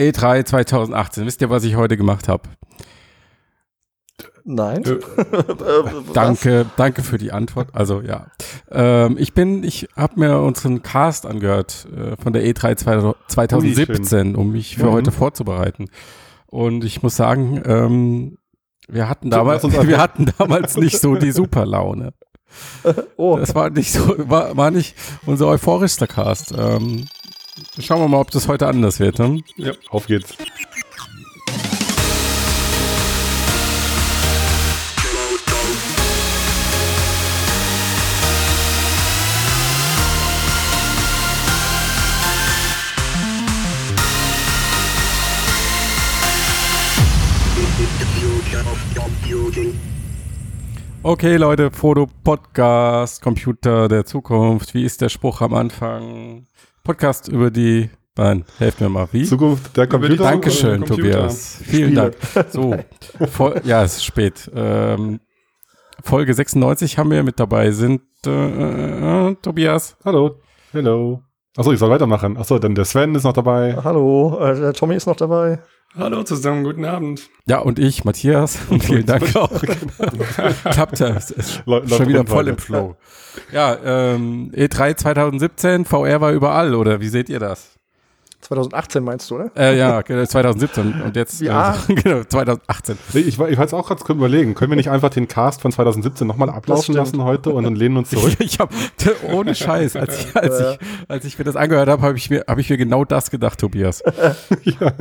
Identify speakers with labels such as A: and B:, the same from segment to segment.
A: E3 2018. Wisst ihr, was ich heute gemacht habe?
B: Nein.
A: Äh, danke, danke für die Antwort. Also ja, ähm, ich bin, ich habe mir unseren Cast angehört äh, von der E3 2017, um mich für mhm. heute vorzubereiten. Und ich muss sagen, ähm, wir hatten damals, wir hatten damals nicht so die Superlaune. oh. Das war nicht so, war, war nicht unser euphorischster Cast. Ähm, schauen wir mal, ob das heute anders wird. Ne?
C: Ja, auf geht's.
A: Okay, Leute, Foto, Podcast, Computer der Zukunft. Wie ist der Spruch am Anfang? Podcast über die. Nein, helft mir mal. Wie?
C: Zukunft der Computer.
A: Dankeschön, Tobias. Vielen Spiele. Dank. So, voll, ja, es ist spät. Ähm, Folge 96 haben wir mit dabei. Sind äh, äh, Tobias.
C: Hallo. Hello. Achso, ich soll weitermachen. Achso, dann der Sven ist noch dabei.
B: Hallo, äh, der Tommy ist noch dabei.
D: Hallo zusammen, guten Abend.
A: Ja, und ich, Matthias. Und vielen Dank auch. Klappt ja. Schon wieder voll im Flow. Ja, ähm, E3 2017, VR war überall, oder wie seht ihr das?
B: 2018 meinst du, oder?
A: Äh, ja, 2017 und jetzt
B: ja.
A: äh, genau, 2018.
C: Nee, ich, ich war jetzt auch gerade überlegen, können wir nicht einfach den Cast von 2017 nochmal ablaufen lassen heute und dann lehnen uns zurück?
A: ich, ich habe ohne Scheiß, als ich, als ich, als ich mir das angehört habe, habe ich mir habe ich mir genau das gedacht, Tobias.
B: ja.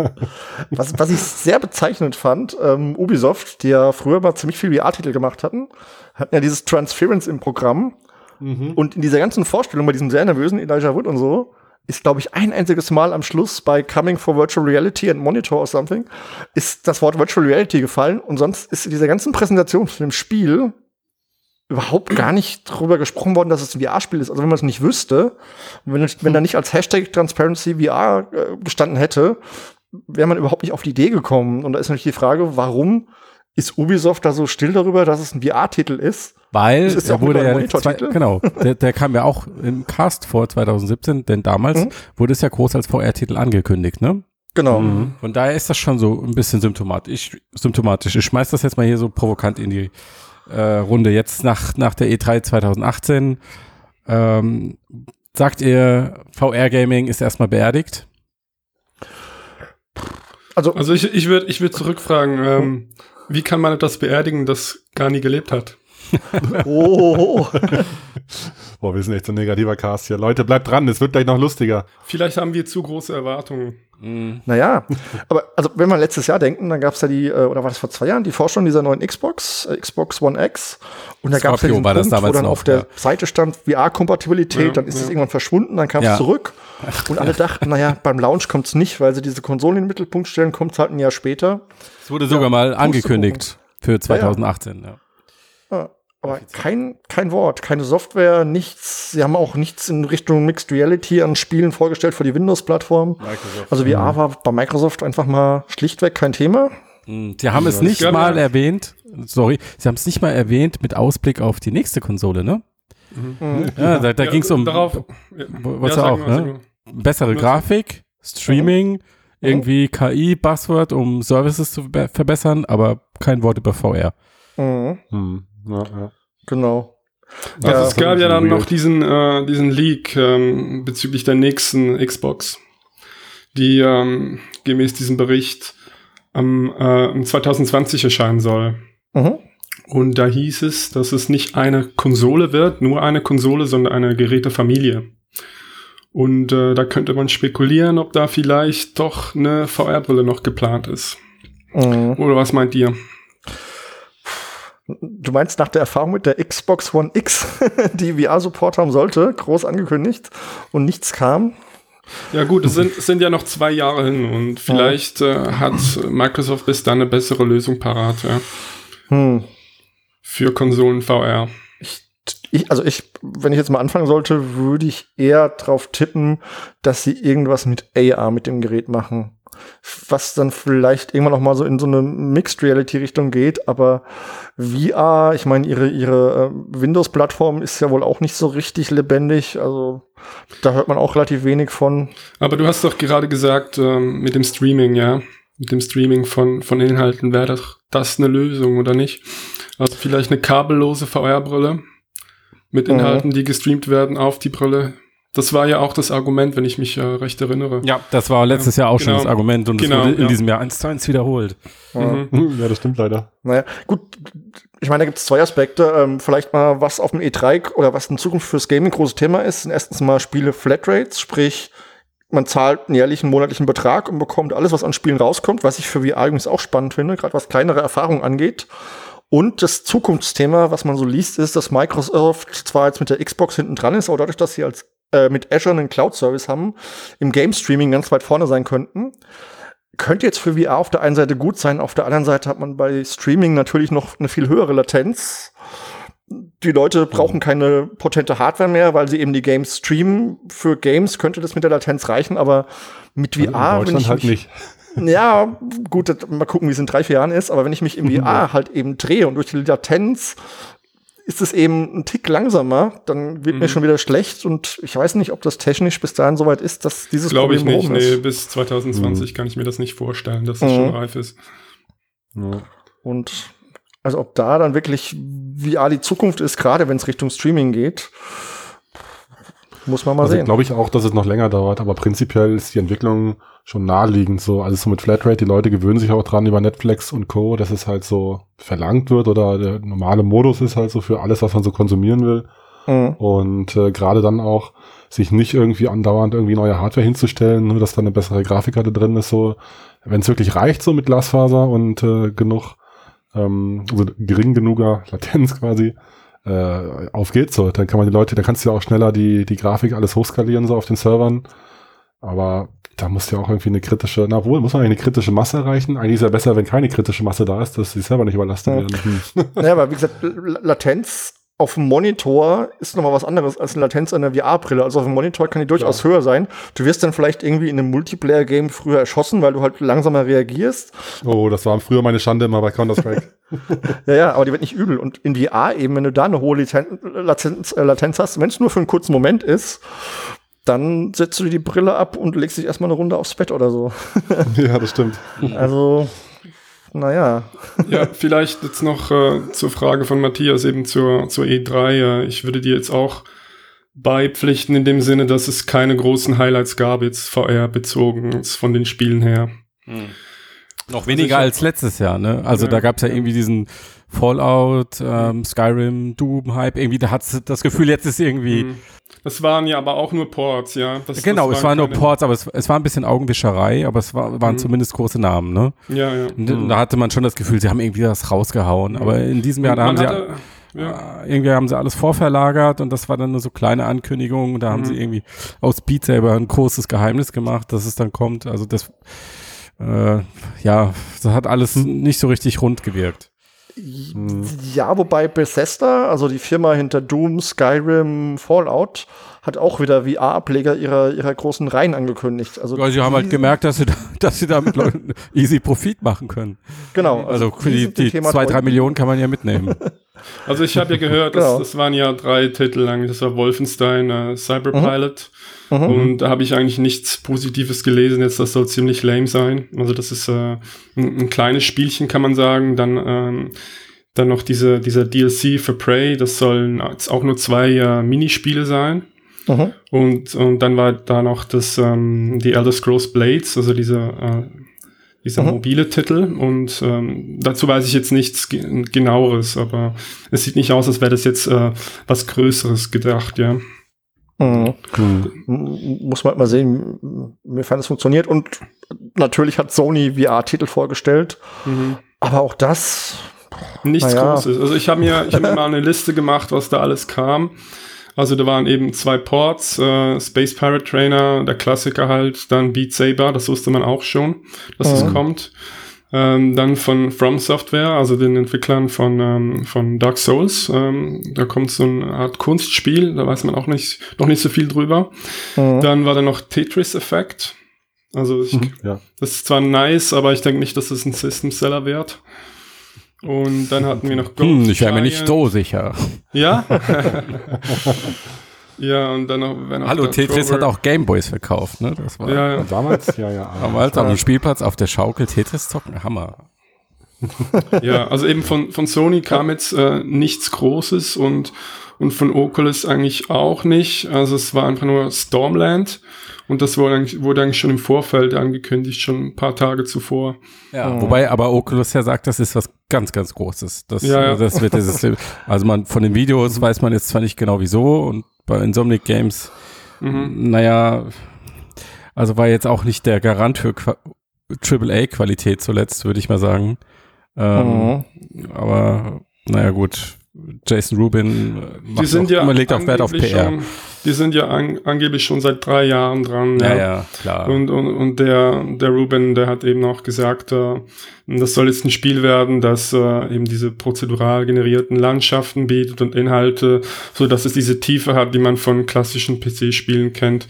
B: was, was ich sehr bezeichnend fand, ähm, Ubisoft, die ja früher mal ziemlich viel VR-Titel gemacht hatten, hatten ja dieses Transference im Programm. Mhm. Und in dieser ganzen Vorstellung bei diesem sehr nervösen Elijah Wood und so, ist, glaube ich, ein einziges Mal am Schluss bei Coming for Virtual Reality and Monitor or something, ist das Wort Virtual Reality gefallen und sonst ist in dieser ganzen Präsentation von dem Spiel überhaupt gar nicht drüber gesprochen worden, dass es ein VR-Spiel ist. Also wenn man es nicht wüsste, wenn, wenn da nicht als Hashtag Transparency VR äh, gestanden hätte, wäre man überhaupt nicht auf die Idee gekommen. Und da ist natürlich die Frage, warum ist Ubisoft da so still darüber, dass es ein VR-Titel ist?
A: Weil das ist ja wurde ja zwei, genau, der, der kam ja auch im Cast vor 2017, denn damals mhm. wurde es ja groß als VR-Titel angekündigt, ne?
B: Genau.
A: Mhm. Von daher ist das schon so ein bisschen symptomatisch. symptomatisch. Ich schmeiß das jetzt mal hier so provokant in die äh, Runde. Jetzt nach, nach der E3 2018 ähm, sagt ihr, VR-Gaming ist erstmal beerdigt?
D: Also, also ich, ich würde ich würd zurückfragen, ähm, wie kann man etwas beerdigen, das gar nie gelebt hat?
C: Oh. Boah, wir sind echt so ein negativer Cast hier. Leute, bleibt dran, es wird gleich noch lustiger.
D: Vielleicht haben wir zu große Erwartungen.
B: Mhm. Naja, aber also wenn wir letztes Jahr denken, dann gab es ja die, äh, oder war das vor zwei Jahren, die Forschung dieser neuen Xbox, äh, Xbox One X. Und da gab es ja diesen
A: war Punkt,
B: wo dann
A: noch,
B: auf der ja. Seite stand VR-Kompatibilität, ja, dann ist es ja. irgendwann verschwunden, dann kam es zurück. Und alle dachten, naja, beim Launch kommt es nicht, weil sie diese Konsolen in den Mittelpunkt stellen, kommt es halt ein Jahr später.
A: Es wurde sogar mal angekündigt für 2018,
B: ja. Aber kein, kein Wort, keine Software, nichts. Sie haben auch nichts in Richtung Mixed Reality an Spielen vorgestellt für die Windows-Plattform. Also VR mhm. war bei Microsoft einfach mal schlichtweg kein Thema.
A: Mhm. Sie haben es nicht mal erwähnt, sorry, sie haben es nicht mal erwähnt mit Ausblick auf die nächste Konsole, ne? Mhm. Ja, da, da ja, ging es um, darauf, was ja, auch, ne? Bessere Grafik, Streaming, mhm. irgendwie KI, Buzzword, um Services zu verbessern, aber kein Wort über VR.
B: Mhm. Ja, ja. Genau.
D: Also ja, es gab ja dann noch diesen, äh, diesen Leak ähm, bezüglich der nächsten Xbox, die ähm, gemäß diesem Bericht am äh, 2020 erscheinen soll. Mhm. Und da hieß es, dass es nicht eine Konsole wird, nur eine Konsole, sondern eine Gerätefamilie. Und äh, da könnte man spekulieren, ob da vielleicht doch eine VR-Brille noch geplant ist. Mhm. Oder was meint ihr?
B: Du meinst nach der Erfahrung mit der Xbox One X, die VR-Support haben sollte, groß angekündigt und nichts kam?
D: Ja gut, es sind, es sind ja noch zwei Jahre hin und vielleicht äh, hat Microsoft bis dann eine bessere Lösung parat, ja. Hm. Für Konsolen VR.
B: Ich, ich, also ich, wenn ich jetzt mal anfangen sollte, würde ich eher drauf tippen, dass sie irgendwas mit AR mit dem Gerät machen. Was dann vielleicht irgendwann noch mal so in so eine Mixed Reality Richtung geht, aber VR, ich meine, ihre, ihre äh, Windows-Plattform ist ja wohl auch nicht so richtig lebendig, also da hört man auch relativ wenig von.
D: Aber du hast doch gerade gesagt, ähm, mit dem Streaming, ja, mit dem Streaming von, von Inhalten wäre doch das eine Lösung, oder nicht? Also vielleicht eine kabellose VR-Brille mit mhm. Inhalten, mhm. die gestreamt werden auf die Brille das war ja auch das Argument, wenn ich mich äh, recht erinnere.
A: Ja, das war letztes ja, Jahr auch genau. schon das Argument und genau, das wurde in ja. diesem Jahr eins zu eins wiederholt.
C: Mhm. Ja, das stimmt leider.
B: Naja, gut. Ich meine, da gibt es zwei Aspekte. Ähm, vielleicht mal, was auf dem E3 oder was in Zukunft fürs Gaming großes Thema ist, sind erstens mal Spiele Flatrates, sprich, man zahlt einen jährlichen monatlichen Betrag und bekommt alles, was an Spielen rauskommt, was ich für VR übrigens auch spannend finde, gerade was kleinere Erfahrungen angeht. Und das Zukunftsthema, was man so liest, ist, dass Microsoft zwar jetzt mit der Xbox hinten dran ist, aber dadurch, dass sie als äh, mit Azure einen Cloud-Service haben, im Game Streaming ganz weit vorne sein könnten. Könnte jetzt für VR auf der einen Seite gut sein, auf der anderen Seite hat man bei Streaming natürlich noch eine viel höhere Latenz. Die Leute brauchen mhm. keine potente Hardware mehr, weil sie eben die Games streamen. Für Games könnte das mit der Latenz reichen, aber mit VR.
C: Also in Deutschland halt nicht.
B: Ja, gut, mal gucken, wie es in drei, vier Jahren ist, aber wenn ich mich im VR halt eben drehe und durch die Latenz ist es eben ein Tick langsamer, dann wird mhm. mir schon wieder schlecht und ich weiß nicht, ob das technisch bis dahin soweit ist, dass dieses
D: Glaube ich nicht, nee, bis 2020 mhm. kann ich mir das nicht vorstellen, dass das mhm. schon reif ist.
B: Ja. Und also ob da dann wirklich VR die Zukunft ist, gerade wenn es Richtung Streaming geht, muss man mal also sehen.
C: Glaube ich auch, dass es noch länger dauert, aber prinzipiell ist die Entwicklung schon naheliegend. So, also so mit Flatrate, die Leute gewöhnen sich auch dran über Netflix und Co., dass es halt so verlangt wird oder der normale Modus ist halt so für alles, was man so konsumieren will. Mhm. Und äh, gerade dann auch sich nicht irgendwie andauernd irgendwie neue Hardware hinzustellen, nur dass da eine bessere Grafikkarte drin ist, so, wenn es wirklich reicht, so mit Glasfaser und äh, genug, ähm, also gering genuger Latenz quasi, äh, auf geht's so. Dann kann man die Leute, dann kannst du ja auch schneller die, die Grafik alles hochskalieren, so auf den Servern. Aber da muss ja auch irgendwie eine kritische, na wohl, muss man eine kritische Masse erreichen. Eigentlich ist ja besser, wenn keine kritische Masse da ist, dass die Server nicht überlastet ja. werden.
B: Ja, aber wie gesagt, Latenz auf dem Monitor ist nochmal was anderes als eine Latenz der VR-Brille. Also auf dem Monitor kann die durchaus ja. höher sein. Du wirst dann vielleicht irgendwie in einem Multiplayer-Game früher erschossen, weil du halt langsamer reagierst.
C: Oh, das war früher meine Schande immer bei Counter-Strike.
B: ja, ja, aber die wird nicht übel. Und in VR eben, wenn du da eine hohe Latenz, äh, Latenz hast, wenn es nur für einen kurzen Moment ist, dann setzt du dir die Brille ab und legst dich erstmal eine Runde aufs Bett oder so.
C: ja, das stimmt.
B: Also, naja.
D: ja, vielleicht jetzt noch äh, zur Frage von Matthias eben zur, zur E3. Äh, ich würde dir jetzt auch beipflichten in dem Sinne, dass es keine großen Highlights gab, jetzt VR bezogen von den Spielen her. Hm.
A: Noch weniger also als letztes Jahr, ne? Also ja, da gab es ja, ja irgendwie diesen Fallout, ähm, Skyrim, Doom-Hype, irgendwie, da hat das Gefühl, jetzt ist irgendwie. Hm.
D: Das waren ja aber auch nur Ports, ja.
A: Das, genau, das es waren nur Ports, aber es, es, war ein bisschen Augenwischerei, aber es war, waren mhm. zumindest große Namen, ne?
D: Ja, ja.
A: Mhm. da hatte man schon das Gefühl, sie haben irgendwie das rausgehauen. Aber in diesem Jahr, da haben hatte, sie ja. Äh, irgendwie haben sie alles vorverlagert und das war dann nur so kleine Ankündigungen. Da haben mhm. sie irgendwie aus Beat selber ein großes Geheimnis gemacht, dass es dann kommt. Also das, äh, ja, das hat alles nicht so richtig rund gewirkt.
B: Ja, wobei Bethesda, also die Firma hinter Doom, Skyrim, Fallout, hat auch wieder VR-Ableger ihrer, ihrer großen Reihen angekündigt. Also
A: ja, sie haben halt gemerkt, dass sie, da, dass sie damit easy Profit machen können.
B: Genau.
A: Also, also für die, die zwei, drei Millionen kann man ja mitnehmen.
D: Also ich habe ja gehört, genau. das, das, waren ja drei Titel lang. Das war Wolfenstein, äh, Cyberpilot. Mhm. Mhm. Und da habe ich eigentlich nichts Positives gelesen. Jetzt, das soll ziemlich lame sein. Also das ist äh, ein, ein kleines Spielchen, kann man sagen. Dann ähm, dann noch diese, dieser DLC für Prey, das sollen jetzt auch nur zwei äh, Minispiele sein. Mhm. Und, und dann war da noch das, ähm, die Elder Scrolls Blades, also diese, äh, dieser mhm. mobile Titel. Und ähm, dazu weiß ich jetzt nichts genaueres, aber es sieht nicht aus, als wäre das jetzt äh, was Größeres gedacht, ja.
B: Mhm. Mhm. Muss man halt mal sehen, inwiefern es funktioniert. Und natürlich hat Sony VR-Titel vorgestellt. Mhm. Aber auch das.
D: Nichts ja. Großes. Also ich habe mir, ich hab mir mal eine Liste gemacht, was da alles kam. Also da waren eben zwei Ports, äh, Space Pirate Trainer, der Klassiker halt, dann Beat Saber, das wusste man auch schon, dass es mhm. kommt. Ähm, dann von From Software, also den Entwicklern von, ähm, von Dark Souls. Ähm, da kommt so eine Art Kunstspiel, da weiß man auch nicht, noch nicht so viel drüber. Mhm. Dann war da noch Tetris Effect. Also ich, mhm, ja. das ist zwar nice, aber ich denke nicht, dass es ein System Seller wird. Und dann hatten wir noch
A: Ghost hm, Ich wäre mir nicht so sicher.
D: Ja? ja, und dann noch.
A: Wenn Hallo, Tetris Kroger. hat auch Gameboys verkauft, ne?
C: Das war ja, ja. damals, ja, ja.
A: Damals auf dem Spielplatz auf der Schaukel Tetris zocken, Hammer.
D: ja, also eben von, von Sony kam jetzt äh, nichts Großes und, und von Oculus eigentlich auch nicht. Also es war einfach nur Stormland und das wurde eigentlich, wurde eigentlich schon im Vorfeld angekündigt, schon ein paar Tage zuvor.
A: Ja, oh. wobei aber Oculus ja sagt, das ist was ganz, ganz Großes. Das, ja, ja. das wird dieses, also man von den Videos weiß man jetzt zwar nicht genau wieso und bei Insomniac Games, mhm. naja, also war jetzt auch nicht der Garant für AAA-Qualität zuletzt, würde ich mal sagen. Ähm, mhm. Aber naja, gut. Jason Rubin
D: die sind auch, ja man legt auch Wert auf PR. Schon, die sind ja an, angeblich schon seit drei Jahren dran.
A: Ja, ja, ja klar.
D: Und, und, und der, der Rubin, der hat eben auch gesagt, äh, das soll jetzt ein Spiel werden, das äh, eben diese prozedural generierten Landschaften bietet und Inhalte, so dass es diese Tiefe hat, die man von klassischen PC-Spielen kennt,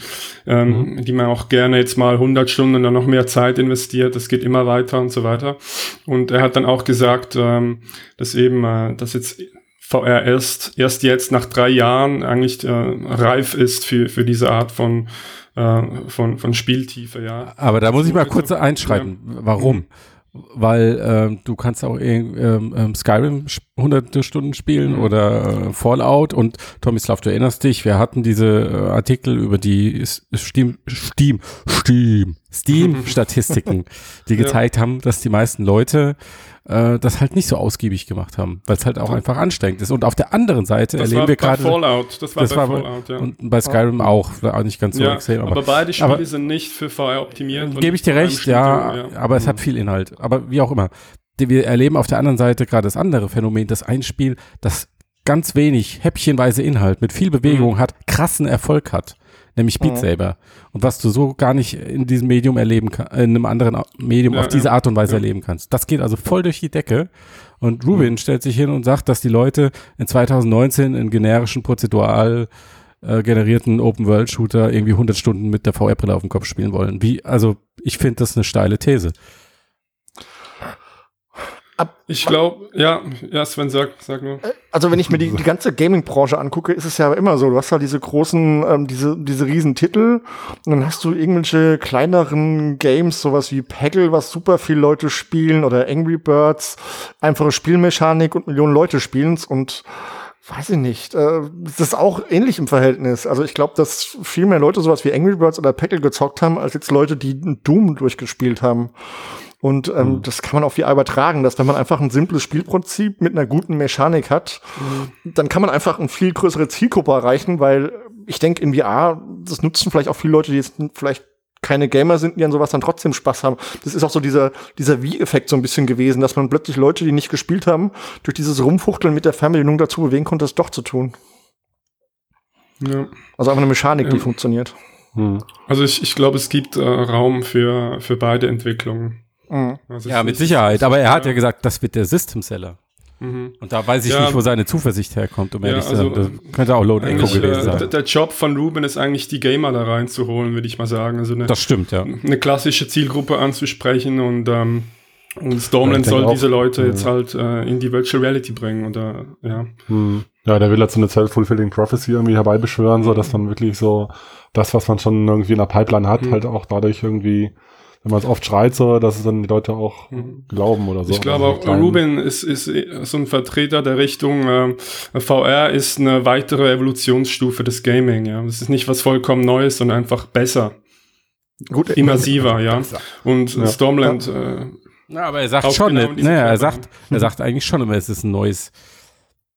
D: ähm, mhm. die man auch gerne jetzt mal 100 Stunden und dann noch mehr Zeit investiert. Das geht immer weiter und so weiter. Und er hat dann auch gesagt, ähm, dass eben, äh, dass jetzt VR erst, erst jetzt nach drei Jahren eigentlich äh, reif ist für, für diese Art von, äh, von, von Spieltiefe, ja.
A: Aber da muss ich mal kurz einschreiten. Ja. Warum? Weil äh, du kannst auch ähm, ähm, Skyrim hunderte Stunden spielen mhm. oder äh, Fallout und Tomislav, du erinnerst dich, wir hatten diese äh, Artikel über die Steam, Steam, Steam, Steam-Statistiken, die gezeigt ja. haben, dass die meisten Leute äh, das halt nicht so ausgiebig gemacht haben, weil es halt auch einfach anstrengend ist. Und auf der anderen Seite das erleben wir gerade.
D: Fallout, das war
A: das bei war, Fallout, ja. Und bei Skyrim auch, auch nicht ganz so
D: ja,
A: extrem.
D: Aber, aber beide Spiele aber, sind nicht für VR optimiert.
A: Gebe ich dir recht, ja, ja, aber es hat mhm. viel Inhalt. Aber wie auch immer. Wir erleben auf der anderen Seite gerade das andere Phänomen, dass ein Spiel, das ganz wenig häppchenweise Inhalt mit viel Bewegung mhm. hat, krassen Erfolg hat nämlich Beat mhm. Saber. Und was du so gar nicht in diesem Medium erleben kannst, in einem anderen Medium ja, auf diese Art und Weise ja. erleben kannst. Das geht also voll durch die Decke. Und Rubin mhm. stellt sich hin und sagt, dass die Leute in 2019 in generischen prozedural äh, generierten Open-World-Shooter irgendwie 100 Stunden mit der VR-Brille auf dem Kopf spielen wollen. Wie, also ich finde das eine steile These.
D: Ich glaube, ja, ja, Sven, sag, sag nur.
B: Also wenn ich mir die, die ganze Gaming-Branche angucke, ist es ja immer so, du hast halt diese großen, ähm, diese, diese riesen Titel und dann hast du irgendwelche kleineren Games, sowas wie Peggle, was super viele Leute spielen oder Angry Birds, einfache Spielmechanik und Millionen Leute spielen's und weiß ich nicht, äh, das ist auch ähnlich im Verhältnis. Also ich glaube, dass viel mehr Leute sowas wie Angry Birds oder Peggle gezockt haben, als jetzt Leute, die Doom durchgespielt haben. Und ähm, mhm. das kann man auf VR übertragen, dass wenn man einfach ein simples Spielprinzip mit einer guten Mechanik hat, mhm. dann kann man einfach eine viel größere Zielgruppe erreichen, weil ich denke, in VR, das nutzen vielleicht auch viele Leute, die jetzt vielleicht keine Gamer sind, die an sowas dann trotzdem Spaß haben. Das ist auch so dieser, dieser Wie-Effekt so ein bisschen gewesen, dass man plötzlich Leute, die nicht gespielt haben, durch dieses Rumfuchteln mit der Fernbedienung dazu bewegen konnte, es doch zu tun. Ja. Also einfach eine Mechanik, ja. die funktioniert.
D: Hm. Also ich, ich glaube, es gibt äh, Raum für, für beide Entwicklungen.
A: Mhm. Also ja, mit Sicherheit. Aber er hat ja gesagt, das wird der System Seller. Mhm. Und da weiß ich ja, nicht, wo seine Zuversicht herkommt, um ehrlich zu sein. Das könnte auch Load Echo gewesen
D: sein. Äh, der Job von Ruben ist eigentlich, die Gamer da reinzuholen, würde ich mal sagen. Also eine,
A: das stimmt, ja.
D: Eine klassische Zielgruppe anzusprechen und, ähm, und Stormland ja, soll auch, diese Leute ja. jetzt halt äh, in die Virtual Reality bringen. Oder, ja.
C: Hm. Ja, der will halt so eine Self-Fulfilling Prophecy irgendwie herbeibeschwören, so dass dann wirklich so das, was man schon irgendwie in der Pipeline hat, mhm. halt auch dadurch irgendwie wenn man es oft schreit, so, dass es dann die Leute auch mhm. glauben oder so.
D: Ich glaube also auch, Ruben ist, ist so ein Vertreter der Richtung, äh, VR ist eine weitere Evolutionsstufe des Gaming, ja. Das ist nicht was vollkommen Neues, sondern einfach besser. Gut, immersiver, ja. Und ja. Stormland,
A: ja. Äh, ja, aber er sagt schon, genau ne, er sagt, er sagt eigentlich schon immer, es ist ein neues,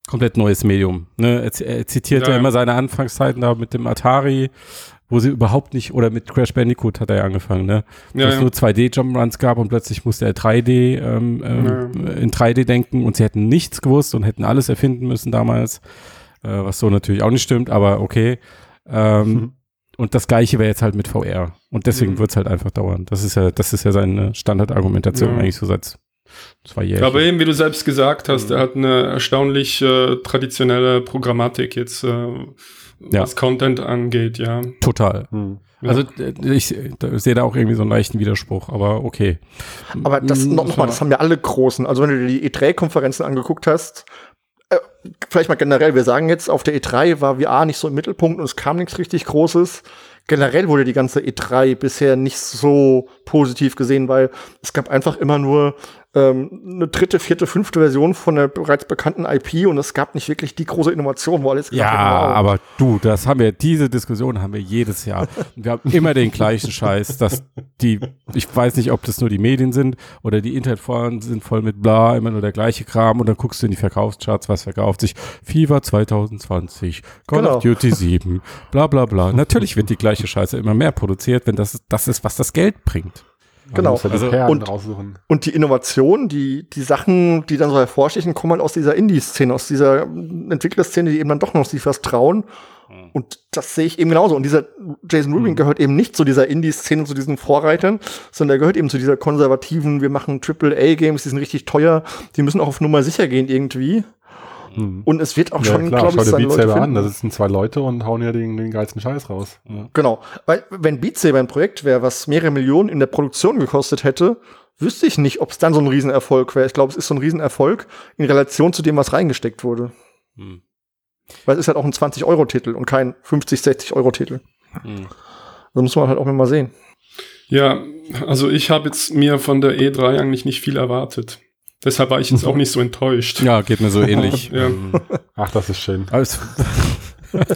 A: komplett neues Medium. Ne? Er, er zitiert ja, ja, immer seine Anfangszeiten da mit dem Atari wo sie überhaupt nicht, oder mit Crash Bandicoot hat er ja angefangen, ne? Ja, es ja. nur 2D-Jump-Runs gab und plötzlich musste er 3D ähm, ähm, ja. in 3D denken und sie hätten nichts gewusst und hätten alles erfinden müssen damals, äh, was so natürlich auch nicht stimmt, aber okay. Ähm, mhm. Und das gleiche wäre jetzt halt mit VR. Und deswegen mhm. wird es halt einfach dauern. Das ist ja, das ist ja seine Standardargumentation eigentlich so seit zwei Jahren.
D: Aber eben, wie du selbst gesagt hast, mhm. er hat eine erstaunlich äh, traditionelle Programmatik jetzt. Äh, ja. was Content angeht, ja.
A: Total. Hm. Also ich, ich sehe da auch irgendwie so einen leichten Widerspruch, aber okay.
B: Aber das hm, noch, noch mal, das haben ja alle Großen. Also wenn du dir die E3-Konferenzen angeguckt hast, äh, vielleicht mal generell, wir sagen jetzt, auf der E3 war VR nicht so im Mittelpunkt und es kam nichts richtig Großes generell wurde die ganze E3 bisher nicht so positiv gesehen, weil es gab einfach immer nur ähm, eine dritte, vierte, fünfte Version von der bereits bekannten IP und es gab nicht wirklich die große Innovation, wo alles
A: Ja, wow. aber du, das haben wir, diese Diskussion haben wir jedes Jahr. wir haben immer den gleichen Scheiß, dass die, ich weiß nicht, ob das nur die Medien sind oder die Internetforen sind voll mit bla, immer nur der gleiche Kram und dann guckst du in die Verkaufscharts, was verkauft sich. FIFA 2020, Call genau. of Duty 7, bla bla bla. Natürlich wird die gleiche Scheiße immer mehr produziert, wenn das das ist, was das Geld bringt.
B: Genau. Also, und, und, die Innovation, die, die Sachen, die dann so hervorstechen, kommen halt aus dieser Indie-Szene, aus dieser Entwicklerszene, die eben dann doch noch sich was trauen. Hm. Und das sehe ich eben genauso. Und dieser Jason Rubin hm. gehört eben nicht zu dieser Indie-Szene, zu diesen Vorreitern, sondern er gehört eben zu dieser konservativen, wir machen AAA-Games, die sind richtig teuer, die müssen auch auf Nummer sicher gehen irgendwie. Mhm. Und es wird auch ja, schon,
C: glaube ich, seine Beat Leute an. Das sind zwei Leute und hauen ja den, den geilsten Scheiß raus.
B: Ja. Genau. Weil, wenn Beat Saber ein Projekt wäre, was mehrere Millionen in der Produktion gekostet hätte, wüsste ich nicht, ob es dann so ein Riesenerfolg wäre. Ich glaube, es ist so ein Riesenerfolg in Relation zu dem, was reingesteckt wurde. Mhm. Weil es ist halt auch ein 20-Euro-Titel und kein 50, 60-Euro-Titel. Mhm. Das muss man halt auch mal sehen.
D: Ja, also ich habe jetzt mir von der E3 eigentlich nicht viel erwartet. Deshalb war ich jetzt auch nicht so enttäuscht.
A: Ja, geht mir so ähnlich. ja.
C: Ach, das ist schön.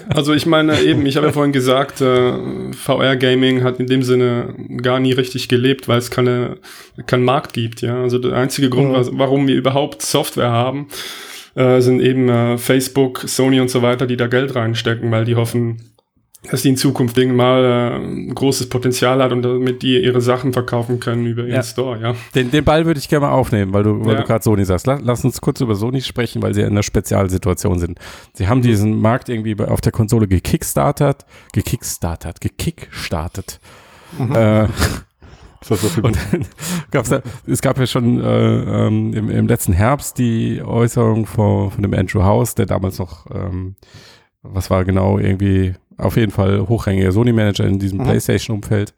D: Also ich meine eben, ich habe ja vorhin gesagt, äh, VR-Gaming hat in dem Sinne gar nie richtig gelebt, weil es keine, keinen Markt gibt. Ja, also der einzige Grund, ja. warum wir überhaupt Software haben, äh, sind eben äh, Facebook, Sony und so weiter, die da Geld reinstecken, weil die hoffen, dass die in Zukunft mal äh, ein großes Potenzial hat und damit die ihre Sachen verkaufen können über ihren ja. Store, ja.
A: Den, den Ball würde ich gerne mal aufnehmen, weil du, weil ja. du gerade Sony sagst. Lass, lass, uns kurz über Sony sprechen, weil sie in einer Spezialsituation sind. Sie haben diesen Markt irgendwie auf der Konsole gekickstartet, gekickstartet, gekickstartet. Mhm. Äh, so und gab's da, es gab ja schon äh, ähm, im, im letzten Herbst die Äußerung von, von dem Andrew House, der damals noch ähm, was war genau irgendwie auf jeden Fall hochrangiger Sony-Manager in diesem mhm. PlayStation-Umfeld,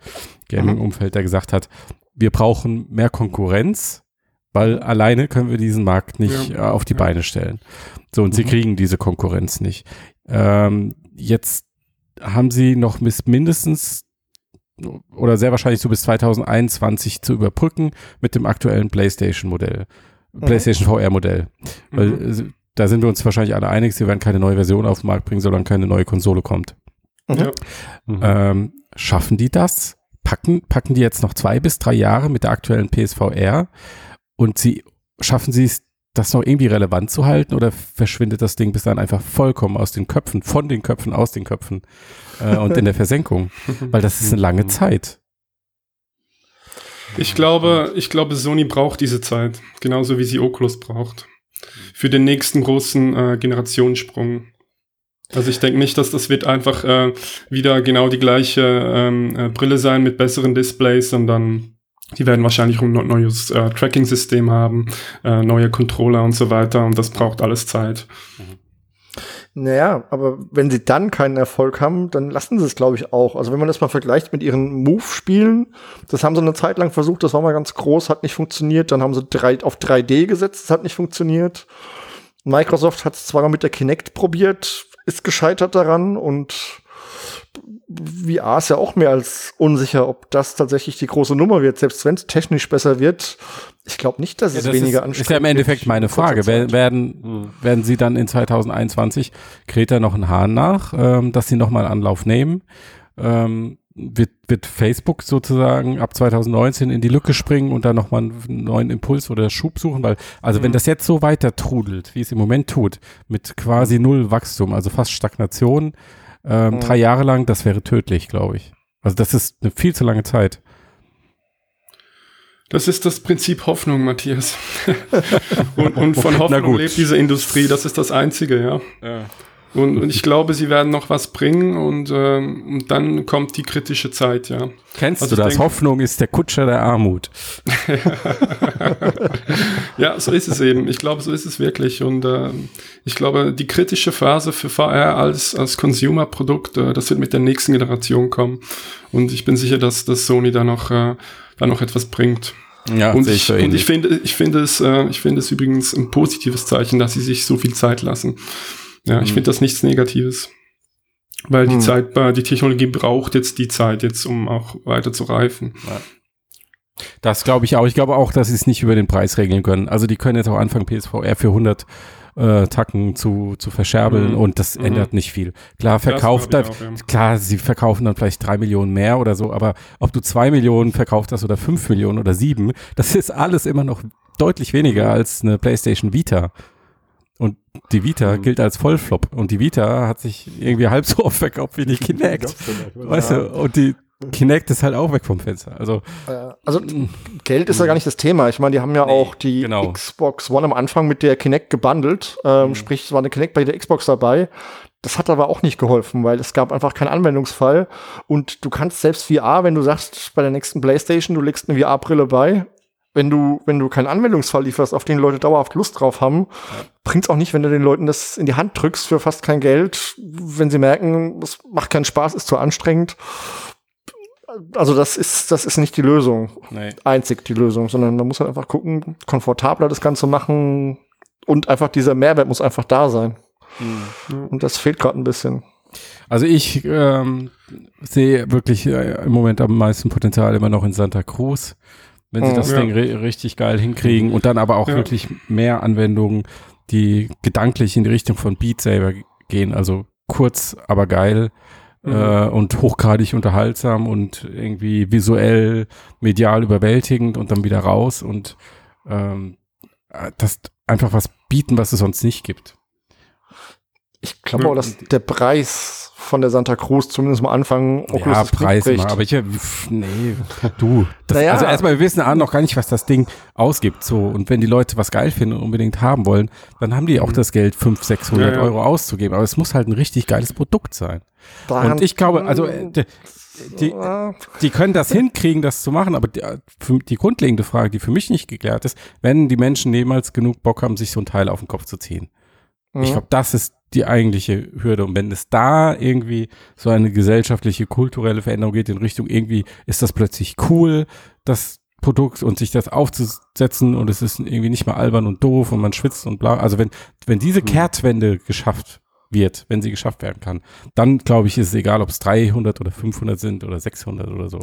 A: Gaming-Umfeld, der gesagt hat, wir brauchen mehr Konkurrenz, weil mhm. alleine können wir diesen Markt nicht ja. äh, auf die ja. Beine stellen. So, und mhm. sie kriegen diese Konkurrenz nicht. Ähm, jetzt haben sie noch bis mindestens oder sehr wahrscheinlich so bis 2021 zu überbrücken mit dem aktuellen PlayStation-Modell. Mhm. PlayStation VR-Modell. Weil mhm. da sind wir uns wahrscheinlich alle einig, sie werden keine neue Version auf den Markt bringen, solange keine neue Konsole kommt. Mhm. Mhm. Ähm, schaffen die das? Packen, packen die jetzt noch zwei bis drei Jahre mit der aktuellen PSVR und sie schaffen sie es, das noch irgendwie relevant zu halten oder verschwindet das Ding bis dann einfach vollkommen aus den Köpfen, von den Köpfen, aus den Köpfen äh, und in der Versenkung? Weil das ist eine lange mhm. Zeit.
D: Ich glaube, ich glaube, Sony braucht diese Zeit, genauso wie sie Oculus braucht. Für den nächsten großen äh, Generationssprung. Also ich denke nicht, dass das wird einfach äh, wieder genau die gleiche ähm, äh, Brille sein mit besseren Displays, sondern die werden wahrscheinlich ein neues äh, Tracking-System haben, äh, neue Controller und so weiter und das braucht alles Zeit.
B: Naja, aber wenn sie dann keinen Erfolg haben, dann lassen sie es, glaube ich, auch. Also wenn man das mal vergleicht mit ihren Move-Spielen, das haben sie eine Zeit lang versucht, das war mal ganz groß, hat nicht funktioniert. Dann haben sie drei, auf 3D gesetzt, das hat nicht funktioniert. Microsoft hat es zwar mal mit der Kinect probiert, ist gescheitert daran und VR ist ja auch mehr als unsicher, ob das tatsächlich die große Nummer wird, selbst wenn es technisch besser wird. Ich glaube nicht, dass ja, es das weniger anstrengend
A: ist. Ist ja im Endeffekt meine Frage. Werden, werden Sie dann in 2021 Kreta noch einen Hahn nach, ähm, dass Sie nochmal Anlauf nehmen? Ähm, wird, wird Facebook sozusagen ab 2019 in die Lücke springen und dann nochmal einen neuen Impuls oder Schub suchen? Weil, also mhm. wenn das jetzt so weiter trudelt, wie es im Moment tut, mit quasi null Wachstum, also fast Stagnation, ähm, mhm. drei Jahre lang, das wäre tödlich, glaube ich. Also das ist eine viel zu lange Zeit.
D: Das ist das Prinzip Hoffnung, Matthias. und, und, von Hoffnung lebt diese Industrie, das ist das Einzige, ja. ja. Und, und ich glaube, sie werden noch was bringen und, ähm, und dann kommt die kritische Zeit, ja.
A: Kennst also du das? Denke, Hoffnung ist der Kutscher der Armut.
D: ja, so ist es eben. Ich glaube, so ist es wirklich. Und äh, ich glaube, die kritische Phase für VR als, als Consumer-Produkt, äh, das wird mit der nächsten Generation kommen. Und ich bin sicher, dass, dass Sony da noch, äh, da noch etwas bringt. Ja, und ich, und ich finde, ich finde es, äh, ich finde es übrigens ein positives Zeichen, dass sie sich so viel Zeit lassen. Ja, ich mhm. finde das nichts Negatives. Weil die mhm. Zeit, die Technologie braucht jetzt die Zeit jetzt, um auch weiter zu reifen. Ja.
A: Das glaube ich auch. Ich glaube auch, dass sie es nicht über den Preis regeln können. Also die können jetzt auch anfangen, PSVR für 100 äh, Tacken zu, zu verscherbeln mhm. und das mhm. ändert nicht viel. Klar, verkauft dann, auch, ja. klar, sie verkaufen dann vielleicht drei Millionen mehr oder so, aber ob du zwei Millionen verkauft hast oder fünf Millionen oder sieben, das ist alles immer noch deutlich weniger mhm. als eine PlayStation Vita. Und die Vita mhm. gilt als Vollflop. Und die Vita hat sich irgendwie halb so oft verkauft wie die Kinect. weißt du, und die Kinect ist halt auch weg vom Fenster. Also,
B: also Geld ist ja gar nicht das Thema. Ich meine, die haben ja nee, auch die genau. Xbox One am Anfang mit der Kinect gebundelt. Ähm, mhm. Sprich, es war eine Kinect bei der Xbox dabei. Das hat aber auch nicht geholfen, weil es gab einfach keinen Anwendungsfall. Und du kannst selbst VR, wenn du sagst, bei der nächsten PlayStation, du legst eine VR-Brille bei, wenn du, wenn du keinen Anwendungsfall lieferst, auf den Leute dauerhaft Lust drauf haben, ja. bringt's auch nicht, wenn du den Leuten das in die Hand drückst für fast kein Geld, wenn sie merken, das macht keinen Spaß, ist zu anstrengend. Also das ist, das ist nicht die Lösung. Nee. Einzig die Lösung, sondern man muss halt einfach gucken, komfortabler das Ganze machen und einfach dieser Mehrwert muss einfach da sein. Mhm. Und das fehlt gerade ein bisschen.
A: Also ich ähm, sehe wirklich äh, im Moment am meisten Potenzial immer noch in Santa Cruz wenn sie mhm. das ja. Ding richtig geil hinkriegen und dann aber auch ja. wirklich mehr Anwendungen, die gedanklich in die Richtung von Beat Saber gehen, also kurz, aber geil mhm. äh, und hochgradig unterhaltsam und irgendwie visuell, medial überwältigend und dann wieder raus und ähm, das einfach was bieten, was es sonst nicht gibt.
B: Ich glaube auch, dass der Preis von der Santa Cruz zumindest mal anfangen.
A: Oculus ja, Preis mal, aber ich, nee, du. Das, naja. Also erstmal, wir wissen noch gar nicht, was das Ding ausgibt, so. Und wenn die Leute was geil finden und unbedingt haben wollen, dann haben die auch mhm. das Geld, 500, 600 ja, ja. Euro auszugeben. Aber es muss halt ein richtig geiles Produkt sein. Daran und ich glaube, also, äh, die, die, die, können das hinkriegen, das zu machen, aber die, die, grundlegende Frage, die für mich nicht geklärt ist, wenn die Menschen jemals genug Bock haben, sich so ein Teil auf den Kopf zu ziehen. Mhm. Ich glaube, das ist die eigentliche Hürde. Und wenn es da irgendwie so eine gesellschaftliche, kulturelle Veränderung geht in Richtung, irgendwie ist das plötzlich cool, das Produkt und sich das aufzusetzen und es ist irgendwie nicht mehr albern und doof und man schwitzt und bla. Also wenn, wenn diese mhm. Kehrtwende geschafft wird, wenn sie geschafft werden kann, dann glaube ich, ist es egal, ob es 300 oder 500 sind oder 600 oder so.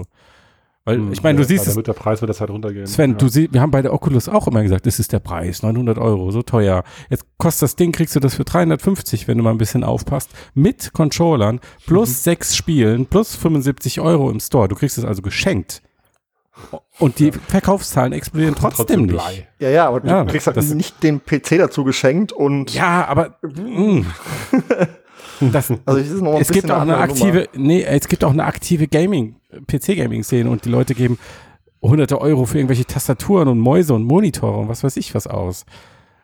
A: Weil hm, ich meine, du ja, siehst
C: es. Wird der Preis wird das halt runtergehen.
A: Sven, ja. du siehst, wir haben bei der Oculus auch immer gesagt, das ist der Preis, 900 Euro, so teuer. Jetzt kostet das Ding, kriegst du das für 350, wenn du mal ein bisschen aufpasst, mit Controllern, plus mhm. sechs Spielen, plus 75 Euro im Store. Du kriegst es also geschenkt. Und die Verkaufszahlen explodieren trotzdem, trotzdem nicht.
B: Ja, ja, aber du ja, kriegst halt nicht den PC dazu geschenkt und.
A: Ja, aber. Mh. Das, also es, es gibt auch eine aktive, Nummer. nee, es gibt auch eine aktive Gaming, PC-Gaming-Szene und die Leute geben hunderte Euro für irgendwelche Tastaturen und Mäuse und Monitore und was weiß ich was aus.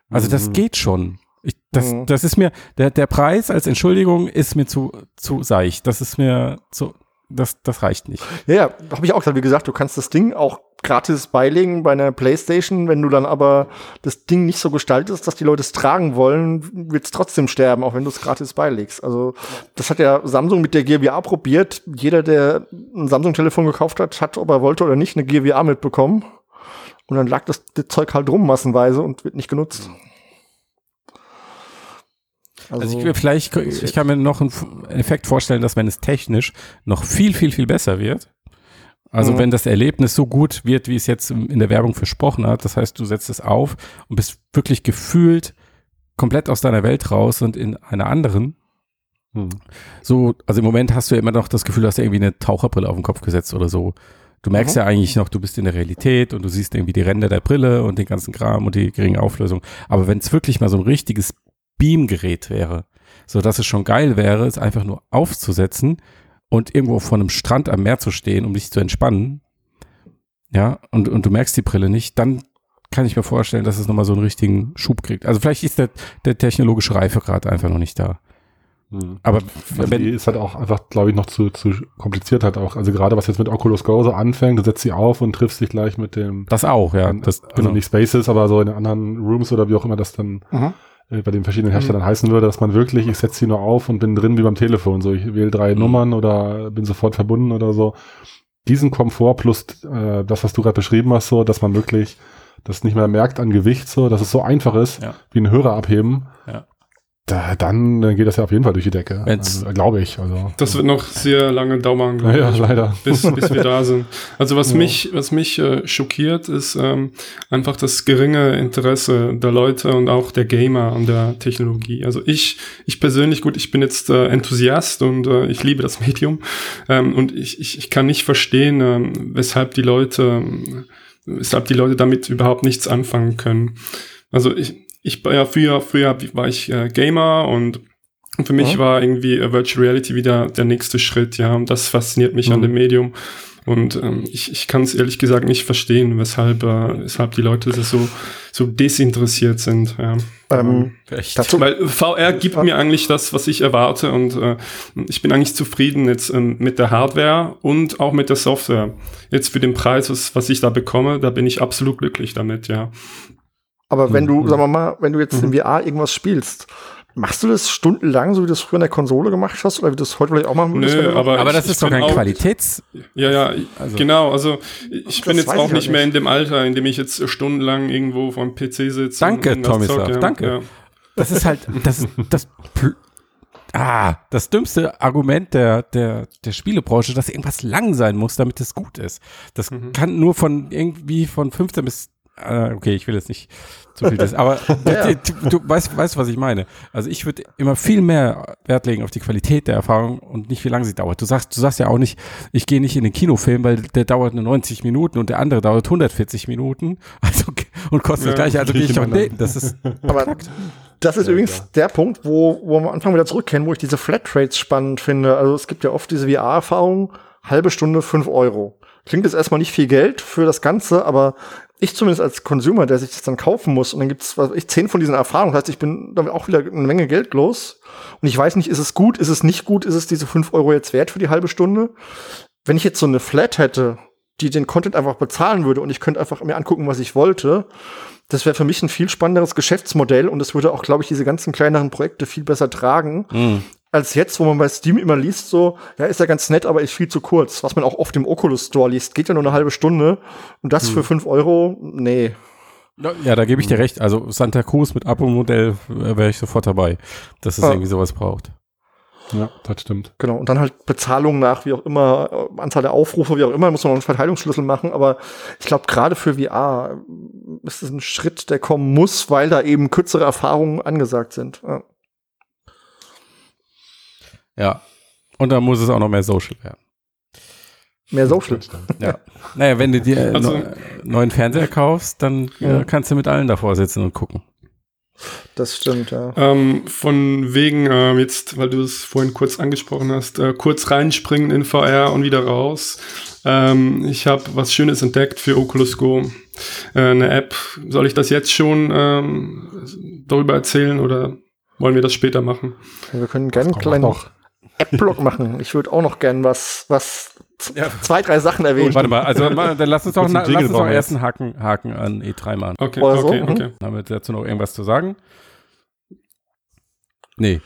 A: Also das mhm. geht schon. Ich, das, mhm. das ist mir, der, der Preis als Entschuldigung ist mir zu, zu seicht. Das ist mir zu, das, das reicht nicht.
B: Ja, ja habe ich auch gesagt. Wie gesagt, du kannst das Ding auch gratis beilegen bei einer Playstation. Wenn du dann aber das Ding nicht so gestaltest, dass die Leute es tragen wollen, wird es trotzdem sterben, auch wenn du es gratis beilegst. Also das hat ja Samsung mit der VR probiert. Jeder, der ein Samsung-Telefon gekauft hat, hat, ob er wollte oder nicht, eine VR mitbekommen. Und dann lag das, das Zeug halt rum massenweise und wird nicht genutzt.
A: Also, also ich, vielleicht, ich kann mir noch einen Effekt vorstellen, dass wenn es technisch noch viel, viel, viel besser wird, also mhm. wenn das Erlebnis so gut wird, wie es jetzt in der Werbung versprochen hat, das heißt, du setzt es auf und bist wirklich gefühlt komplett aus deiner Welt raus und in einer anderen. Mhm. So, also im Moment hast du ja immer noch das Gefühl, dass du irgendwie eine Taucherbrille auf den Kopf gesetzt oder so. Du merkst mhm. ja eigentlich noch, du bist in der Realität und du siehst irgendwie die Ränder der Brille und den ganzen Kram und die geringe Auflösung. Aber wenn es wirklich mal so ein richtiges Beamgerät wäre, so dass es schon geil wäre, es einfach nur aufzusetzen und irgendwo vor einem Strand am Meer zu stehen, um dich zu entspannen, ja, und, und du merkst die Brille nicht, dann kann ich mir vorstellen, dass es nochmal so einen richtigen Schub kriegt. Also vielleicht ist der, der technologische Reifegrad einfach noch nicht da.
C: Hm. Aber also die ist halt auch einfach, glaube ich, noch zu, zu kompliziert halt auch. Also gerade was jetzt mit Oculus Go so anfängt, du setzt sie auf und triffst dich gleich mit dem.
A: Das auch, ja. Das,
C: also genau. nicht Spaces, aber so in anderen Rooms oder wie auch immer das dann mhm. Äh, bei den verschiedenen Herstellern mhm. heißen würde, dass man wirklich, ich setze sie nur auf und bin drin wie beim Telefon. So, ich wähle drei mhm. Nummern oder bin sofort verbunden oder so. Diesen Komfort plus äh, das, was du gerade beschrieben hast, so, dass man wirklich das nicht mehr merkt an Gewicht, so, dass es so einfach ist, ja. wie ein Hörer abheben. Ja da, dann, dann geht das ja auf jeden Fall durch die Decke. Also, glaube ich. Also,
D: das wird noch sehr lange dauern, glaube
C: ja, ich. leider.
D: Bis, bis wir da sind. Also was ja. mich, was mich äh, schockiert, ist ähm, einfach das geringe Interesse der Leute und auch der Gamer an der Technologie. Also ich, ich persönlich, gut, ich bin jetzt äh, Enthusiast und äh, ich liebe das Medium. Ähm, und ich, ich, ich kann nicht verstehen, äh, weshalb die Leute, weshalb die Leute damit überhaupt nichts anfangen können. Also ich, ich ja früher, früher war ich äh, Gamer und und für mich ja. war irgendwie äh, Virtual Reality wieder der nächste Schritt, ja. Und das fasziniert mich mhm. an dem Medium. Und ähm, ich, ich kann es ehrlich gesagt nicht verstehen, weshalb, äh, weshalb die Leute so, so desinteressiert sind. Ja. Ähm, Dazu, Weil VR gibt mir eigentlich das, was ich erwarte und äh, ich bin eigentlich zufrieden jetzt ähm, mit der Hardware und auch mit der Software. Jetzt für den Preis, was, was ich da bekomme, da bin ich absolut glücklich damit, ja.
B: Aber wenn du, mhm. sagen wir mal, wenn du jetzt mhm. in VR irgendwas spielst, machst du das stundenlang, so wie du es früher in der Konsole gemacht hast, oder wie du es heute vielleicht auch machen
A: würdest? Nö, aber, aber das ist doch ein Qualitäts...
D: Ja, ja, also. genau. Also ich bin jetzt auch nicht, nicht mehr in dem Alter, in dem ich jetzt stundenlang irgendwo vom PC sitze.
A: Danke, Tommy, ja. danke. Ja. Das ist halt, das ist das... Ah, das dümmste Argument der, der, der Spielebranche, dass irgendwas lang sein muss, damit es gut ist. Das mhm. kann nur von irgendwie von 15 bis äh, okay, ich will jetzt nicht zu viel das, aber ja. du, du, weißt, weißt, was ich meine. Also ich würde immer viel mehr Wert legen auf die Qualität der Erfahrung und nicht wie lange sie dauert. Du sagst, du sagst ja auch nicht, ich gehe nicht in den Kinofilm, weil der dauert nur 90 Minuten und der andere dauert 140 Minuten. Also und kostet ja, das gleiche. Also gehe ich doch nee, das ist
B: aber das ist ja, übrigens klar. der Punkt, wo, wo wir am Anfang wieder zurückkennen, wo ich diese Flatrates spannend finde. Also es gibt ja oft diese VR-Erfahrung, halbe Stunde, fünf Euro. Klingt jetzt erstmal nicht viel Geld für das Ganze, aber ich zumindest als Consumer, der sich das dann kaufen muss, und dann gibt's was ich zehn von diesen Erfahrungen, das heißt, ich bin damit auch wieder eine Menge Geld los. Und ich weiß nicht, ist es gut, ist es nicht gut, ist es diese fünf Euro jetzt wert für die halbe Stunde? Wenn ich jetzt so eine Flat hätte, die den Content einfach bezahlen würde und ich könnte einfach mir angucken, was ich wollte, das wäre für mich ein viel spannenderes Geschäftsmodell und das würde auch, glaube ich, diese ganzen kleineren Projekte viel besser tragen, mm als jetzt, wo man bei Steam immer liest, so, ja, ist ja ganz nett, aber ist viel zu kurz. Was man auch oft im Oculus Store liest, geht ja nur eine halbe Stunde. Und das hm. für fünf Euro, nee.
A: Ja, da gebe ich dir recht. Also Santa Cruz mit Abo-Modell äh, wäre ich sofort dabei, dass es ja. irgendwie sowas braucht.
C: Ja, das stimmt.
B: Genau. Und dann halt Bezahlung nach, wie auch immer, äh, Anzahl der Aufrufe, wie auch immer, muss man noch einen Verteilungsschlüssel machen. Aber ich glaube, gerade für VR ist es ein Schritt, der kommen muss, weil da eben kürzere Erfahrungen angesagt sind. Ja.
A: Ja. Und dann muss es auch noch mehr Social werden.
B: Mehr Social.
A: Ja. Naja, wenn du dir also, ne neuen Fernseher kaufst, dann ja. äh, kannst du mit allen davor sitzen und gucken.
B: Das stimmt, ja.
D: Ähm, von wegen, äh, jetzt, weil du es vorhin kurz angesprochen hast, äh, kurz reinspringen in VR und wieder raus. Ähm, ich habe was Schönes entdeckt für Oculus Go. Äh, eine App. Soll ich das jetzt schon ähm, darüber erzählen oder wollen wir das später machen?
B: Wir können gerne klein noch App-Block machen. Ich würde auch noch gern was, was ja. zwei, drei Sachen erwähnen. Oh,
A: warte mal, also dann lass uns doch, na, lass uns doch erst einen Haken, Haken an E3 machen.
D: Okay, Oder okay, so. okay.
A: Mhm. Haben wir dazu noch irgendwas zu sagen? Nee.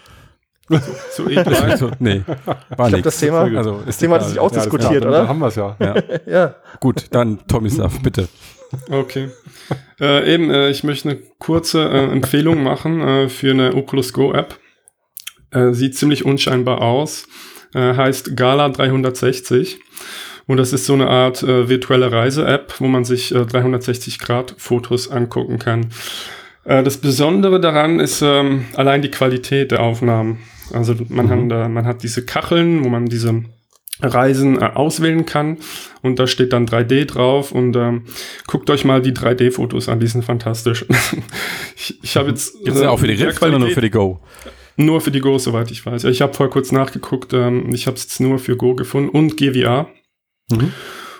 D: Zu E3?
A: so, nee,
B: war nicht. Das Thema, also das Thema hat sich auch ja, diskutiert, oder?
C: Dann haben wir es ja.
A: ja. ja. Gut, dann Tommy Saft, bitte.
D: Okay. Äh, eben, äh, ich möchte eine kurze äh, Empfehlung machen äh, für eine Oculus Go App. Äh, sieht ziemlich unscheinbar aus. Äh, heißt Gala 360. Und das ist so eine Art äh, virtuelle Reise-App, wo man sich äh, 360 Grad Fotos angucken kann. Äh, das Besondere daran ist ähm, allein die Qualität der Aufnahmen. Also man, mhm. hat, man hat diese Kacheln, wo man diese Reisen äh, auswählen kann und da steht dann 3D drauf und ähm, guckt euch mal die 3D-Fotos an, die sind fantastisch.
A: ich ich habe jetzt jetzt äh, auch für die Rift oder nur für die Go?
D: Nur für die Go, soweit ich weiß. Ich habe vorher kurz nachgeguckt, ähm, ich habe es jetzt nur für Go gefunden und GVR. Mhm.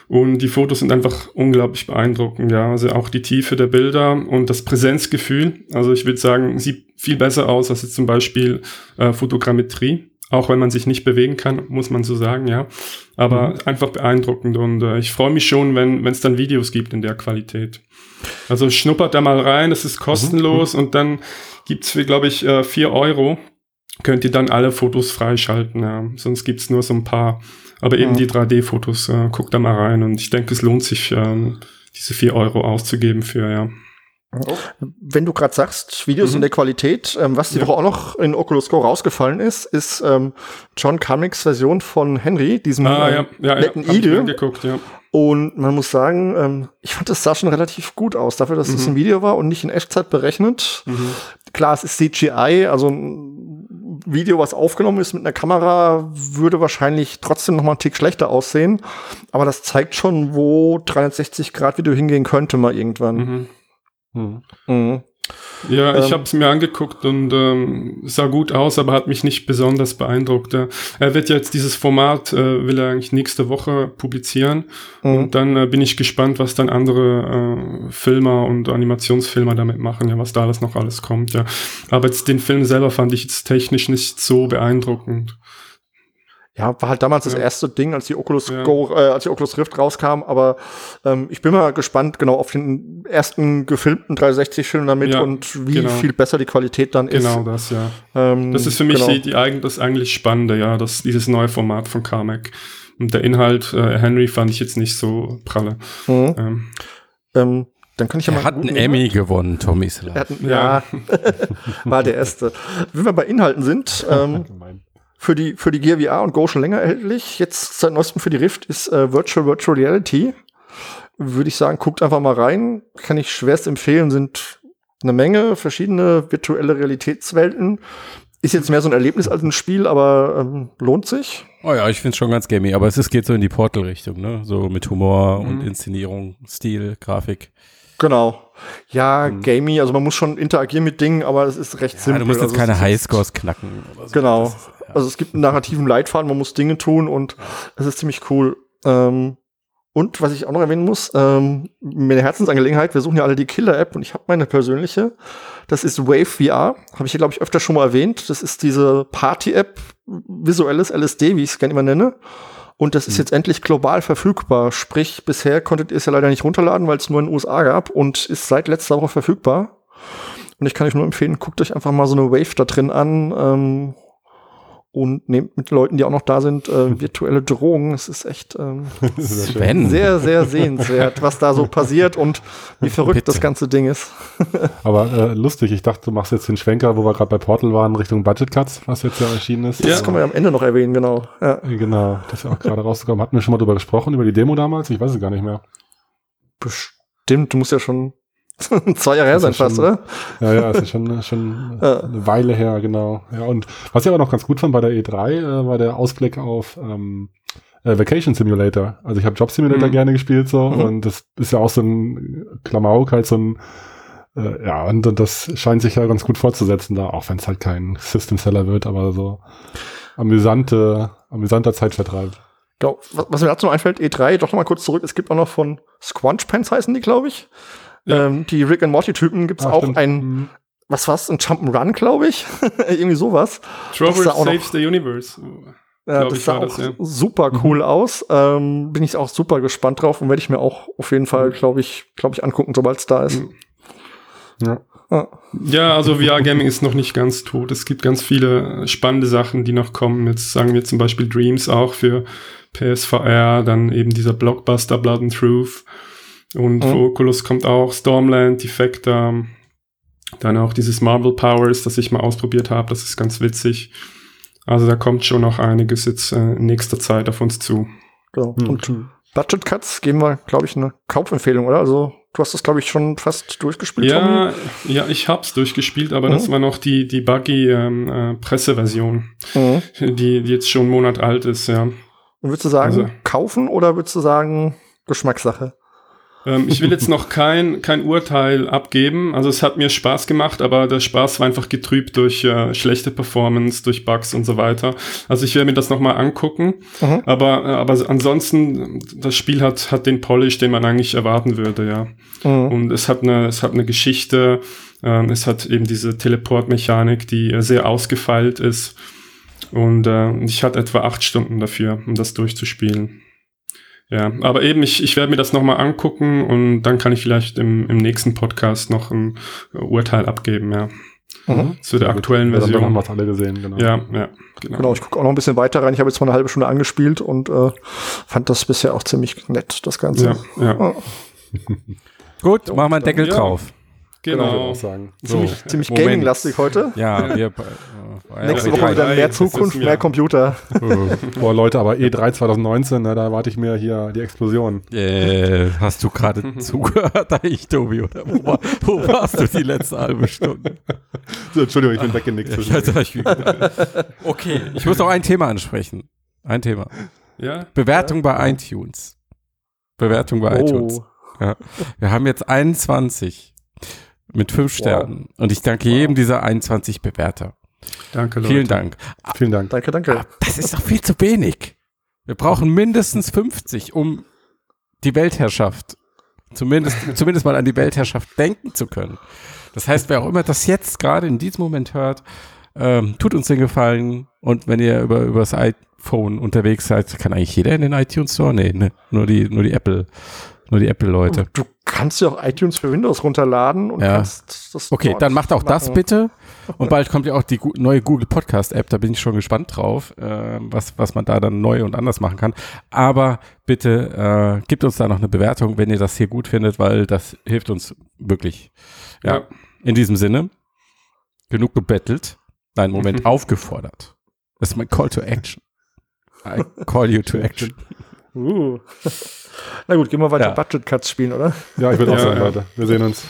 D: Und die Fotos sind einfach unglaublich beeindruckend, ja. Also auch die Tiefe der Bilder und das Präsenzgefühl. Also ich würde sagen, sieht viel besser aus als jetzt zum Beispiel äh, Fotogrammetrie. Auch wenn man sich nicht bewegen kann, muss man so sagen, ja. Aber mhm. einfach beeindruckend und äh, ich freue mich schon, wenn es dann Videos gibt in der Qualität. Also schnuppert da mal rein, es ist kostenlos mhm. und dann gibt's für, glaube ich, äh, vier Euro. Könnt ihr dann alle Fotos freischalten, ja. Sonst gibt's nur so ein paar. Aber eben mhm. die 3D-Fotos, äh, guckt da mal rein und ich denke, es lohnt sich, ähm, diese vier Euro auszugeben für, ja.
B: Wenn du gerade sagst, Videos mhm. in der Qualität, ähm, was die ja. Woche auch noch in Oculus Go rausgefallen ist, ist ähm, John Carmicks Version von Henry, diesem
D: ah, ja. Ja, netten
B: ja, Igel. Ja. Und man muss sagen, ähm, ich fand, das sah schon relativ gut aus, dafür, dass es mhm. ein Video war und nicht in Echtzeit berechnet. Mhm. Klar, es ist CGI, also ein Video, was aufgenommen ist mit einer Kamera, würde wahrscheinlich trotzdem noch mal einen Tick schlechter aussehen. Aber das zeigt schon, wo 360 Grad Video hingehen könnte mal irgendwann.
D: Mhm. Mhm. Mhm. Ja, ich ähm, habe es mir angeguckt und ähm, sah gut aus, aber hat mich nicht besonders beeindruckt. Er wird jetzt dieses Format, äh, will er eigentlich nächste Woche publizieren mhm. und dann äh, bin ich gespannt, was dann andere äh, Filmer und Animationsfilmer damit machen, ja, was da alles noch alles kommt. Ja, aber jetzt den Film selber fand ich jetzt technisch nicht so beeindruckend.
B: Ja, war halt damals ja. das erste Ding, als die Oculus ja. Go, äh, als die Oculus Rift rauskam, aber ähm, ich bin mal gespannt genau auf den ersten gefilmten 360-Film damit ja, und wie genau. viel besser die Qualität dann
D: ist. Genau das, ja. Ähm, das ist für mich genau. die, die, das eigentlich Spannende, ja, das, dieses neue Format von Carmack. Und der Inhalt, äh, Henry fand ich jetzt nicht so pralle. Mhm. Ähm,
A: ähm, dann kann ich ja er mal. hat einen Emmy gewonnen, Tommy
B: Slav. Ja, war der erste. Wenn wir bei Inhalten sind, ähm, für die, für die Gear VR und Go schon länger erhältlich. Jetzt seit neuestem für die Rift ist äh, Virtual Virtual Reality. Würde ich sagen, guckt einfach mal rein. Kann ich schwerst empfehlen, sind eine Menge verschiedene virtuelle Realitätswelten. Ist jetzt mehr so ein Erlebnis als ein Spiel, aber ähm, lohnt sich.
A: Oh ja, ich finde es schon ganz gamey, aber es ist, geht so in die Portal-Richtung, ne? So mit Humor mhm. und Inszenierung, Stil, Grafik.
B: Genau. Ja, mhm. gamey, also man muss schon interagieren mit Dingen, aber es ist recht ja, simpel.
A: Du musst jetzt
B: also
A: keine Highscores knacken
B: oder so. Genau. Ist, ja. Also es gibt einen narrativen Leitfaden, man muss Dinge tun und es ist ziemlich cool. Ähm, und was ich auch noch erwähnen muss, ähm, meine Herzensangelegenheit, wir suchen ja alle die Killer-App und ich habe meine persönliche. Das ist Wave VR. Habe ich hier, glaube ich, öfter schon mal erwähnt. Das ist diese Party-App, visuelles LSD, wie ich es gerne immer nenne. Und das ist mhm. jetzt endlich global verfügbar. Sprich, bisher konntet ihr es ja leider nicht runterladen, weil es nur in den USA gab und ist seit letzter Woche verfügbar. Und ich kann euch nur empfehlen, guckt euch einfach mal so eine Wave da drin an. Ähm, und nehmt mit Leuten, die auch noch da sind, äh, virtuelle Drohungen. Es ist echt ähm, sehr, sehr sehenswert, was da so passiert und wie verrückt Bitte. das ganze Ding ist.
C: Aber äh, lustig, ich dachte, du machst jetzt den Schwenker, wo wir gerade bei Portal waren, Richtung Budget Cuts, was jetzt ja erschienen ist.
B: Das ja. können wir ja am Ende noch erwähnen, genau.
C: Ja. Genau, das ist ja auch gerade rausgekommen. Hatten wir schon mal drüber gesprochen, über die Demo damals? Ich weiß es gar nicht mehr.
B: Bestimmt, du musst ja schon Zwei Jahre her sein fast, oder?
C: Ja, ja, ist schon, schon ja. eine Weile her, genau. Ja, und was ich aber noch ganz gut fand bei der E3, äh, war der Ausblick auf ähm, äh, Vacation Simulator. Also ich habe Job Simulator mhm. gerne gespielt so mhm. und das ist ja auch so ein Klamauk, halt so ein äh, ja, und, und das scheint sich ja ganz gut fortzusetzen da, auch wenn es halt kein System Seller wird, aber so amüsante, amüsanter Zeitvertreib.
B: Genau. Was, was mir dazu noch einfällt, E3, doch noch mal kurz zurück, es gibt auch noch von Squanch Pants heißen die, glaube ich. Ja. Ähm, die Rick and Morty Typen gibt's ah, auch stimmt. ein, mhm. was war's, ein Jump'n'Run, glaube ich. Irgendwie sowas.
D: Trover Saves the Universe.
B: Ja, das sah auch das, ja. super mhm. cool mhm. aus. Ähm, bin ich auch super gespannt drauf und werde ich mir auch auf jeden Fall, mhm. glaube ich, glaube ich, angucken, sobald es da ist. Mhm.
D: Ja. Ah. Ja, also VR-Gaming ist noch nicht ganz tot. Es gibt ganz viele spannende Sachen, die noch kommen. Jetzt sagen wir zum Beispiel Dreams auch für PSVR, dann eben dieser Blockbuster Blood and Truth. Und mhm. für Oculus kommt auch Stormland, Defector, dann auch dieses Marvel Powers, das ich mal ausprobiert habe. Das ist ganz witzig. Also da kommt schon noch einiges jetzt äh, in nächster Zeit auf uns zu.
B: Genau. Mhm. Und Budget Cuts geben wir, glaube ich, eine Kaufempfehlung, oder? Also du hast das, glaube ich, schon fast durchgespielt.
D: Ja, Tommy? ja, ich hab's durchgespielt, aber mhm. das war noch die die buggy ähm, äh, Presseversion, mhm. die, die jetzt schon einen Monat alt ist, ja. Und
B: würdest du sagen, also, kaufen oder würdest du sagen Geschmackssache?
D: Ähm, ich will jetzt noch kein, kein Urteil abgeben. Also es hat mir Spaß gemacht, aber der Spaß war einfach getrübt durch äh, schlechte Performance, durch Bugs und so weiter. Also ich werde mir das nochmal angucken. Mhm. Aber, äh, aber ansonsten, das Spiel hat, hat den Polish, den man eigentlich erwarten würde, ja. Mhm. Und es hat eine, es hat eine Geschichte, ähm, es hat eben diese Teleportmechanik, die äh, sehr ausgefeilt ist. Und äh, ich hatte etwa acht Stunden dafür, um das durchzuspielen. Ja, aber eben, ich, ich werde mir das nochmal angucken und dann kann ich vielleicht im, im nächsten Podcast noch ein Urteil abgeben, ja. Mhm. Zu der aktuellen Version.
C: Ja, dann haben wir alle gesehen,
B: genau. Ja, ja, genau. genau ich gucke auch noch ein bisschen weiter rein. Ich habe jetzt mal eine halbe Stunde angespielt und äh, fand das bisher auch ziemlich nett, das Ganze. Ja, ja.
A: Oh. Gut, machen wir einen Deckel ja. drauf.
D: Genau. genau.
B: sagen. Ziemlich, so, ziemlich gaming-lastig heute.
A: Ja, wir.
B: Äh, Nächste Woche wieder mehr Zukunft, mehr Computer.
C: Boah, Leute, aber E3 2019, na, da erwarte ich mir hier die Explosion.
A: Äh, hast du gerade zugehört, ich, Tobi? Oder wo, war, wo, warst du die letzte halbe Stunde?
C: So, Entschuldigung, ich bin weggenickt.
A: okay, ich muss noch ein Thema ansprechen. Ein Thema.
D: Ja?
A: Bewertung ja. bei iTunes. Bewertung bei oh. iTunes. Ja. Wir haben jetzt 21 mit fünf Sternen. Wow. Und ich danke wow. jedem dieser 21 Bewerter.
D: Danke, Leute.
A: Vielen Dank.
C: Vielen Dank.
B: Danke, danke.
A: Ah, das ist doch viel zu wenig. Wir brauchen mindestens 50, um die Weltherrschaft, zumindest, zumindest mal an die Weltherrschaft denken zu können. Das heißt, wer auch immer das jetzt gerade in diesem Moment hört, ähm, tut uns den Gefallen. Und wenn ihr über, über das iPhone unterwegs seid, kann eigentlich jeder in den iTunes Store? Nee, ne, nur die, nur die Apple nur die Apple-Leute.
B: Du kannst ja auch iTunes für Windows runterladen und
A: ja. kannst das. Okay, dann macht auch machen. das bitte. Und bald kommt ja auch die neue Google Podcast-App, da bin ich schon gespannt drauf, äh, was, was man da dann neu und anders machen kann. Aber bitte äh, gebt uns da noch eine Bewertung, wenn ihr das hier gut findet, weil das hilft uns wirklich. Ja. ja. In diesem Sinne, genug gebettelt. Nein, Moment, aufgefordert. Das ist mein Call to Action. I call you to action.
B: Uh. Na gut, gehen wir weiter ja. Budget Cuts spielen, oder?
C: Ja, ich würde auch sagen. Leute. Wir sehen uns.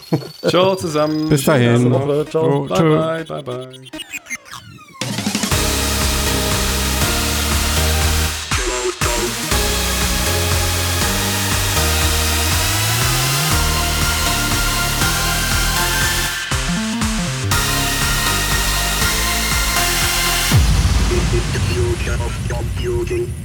D: Ciao zusammen.
A: Bis dahin.
B: Ciao.
D: Oh, bye, bye, bye, bye. future of computing.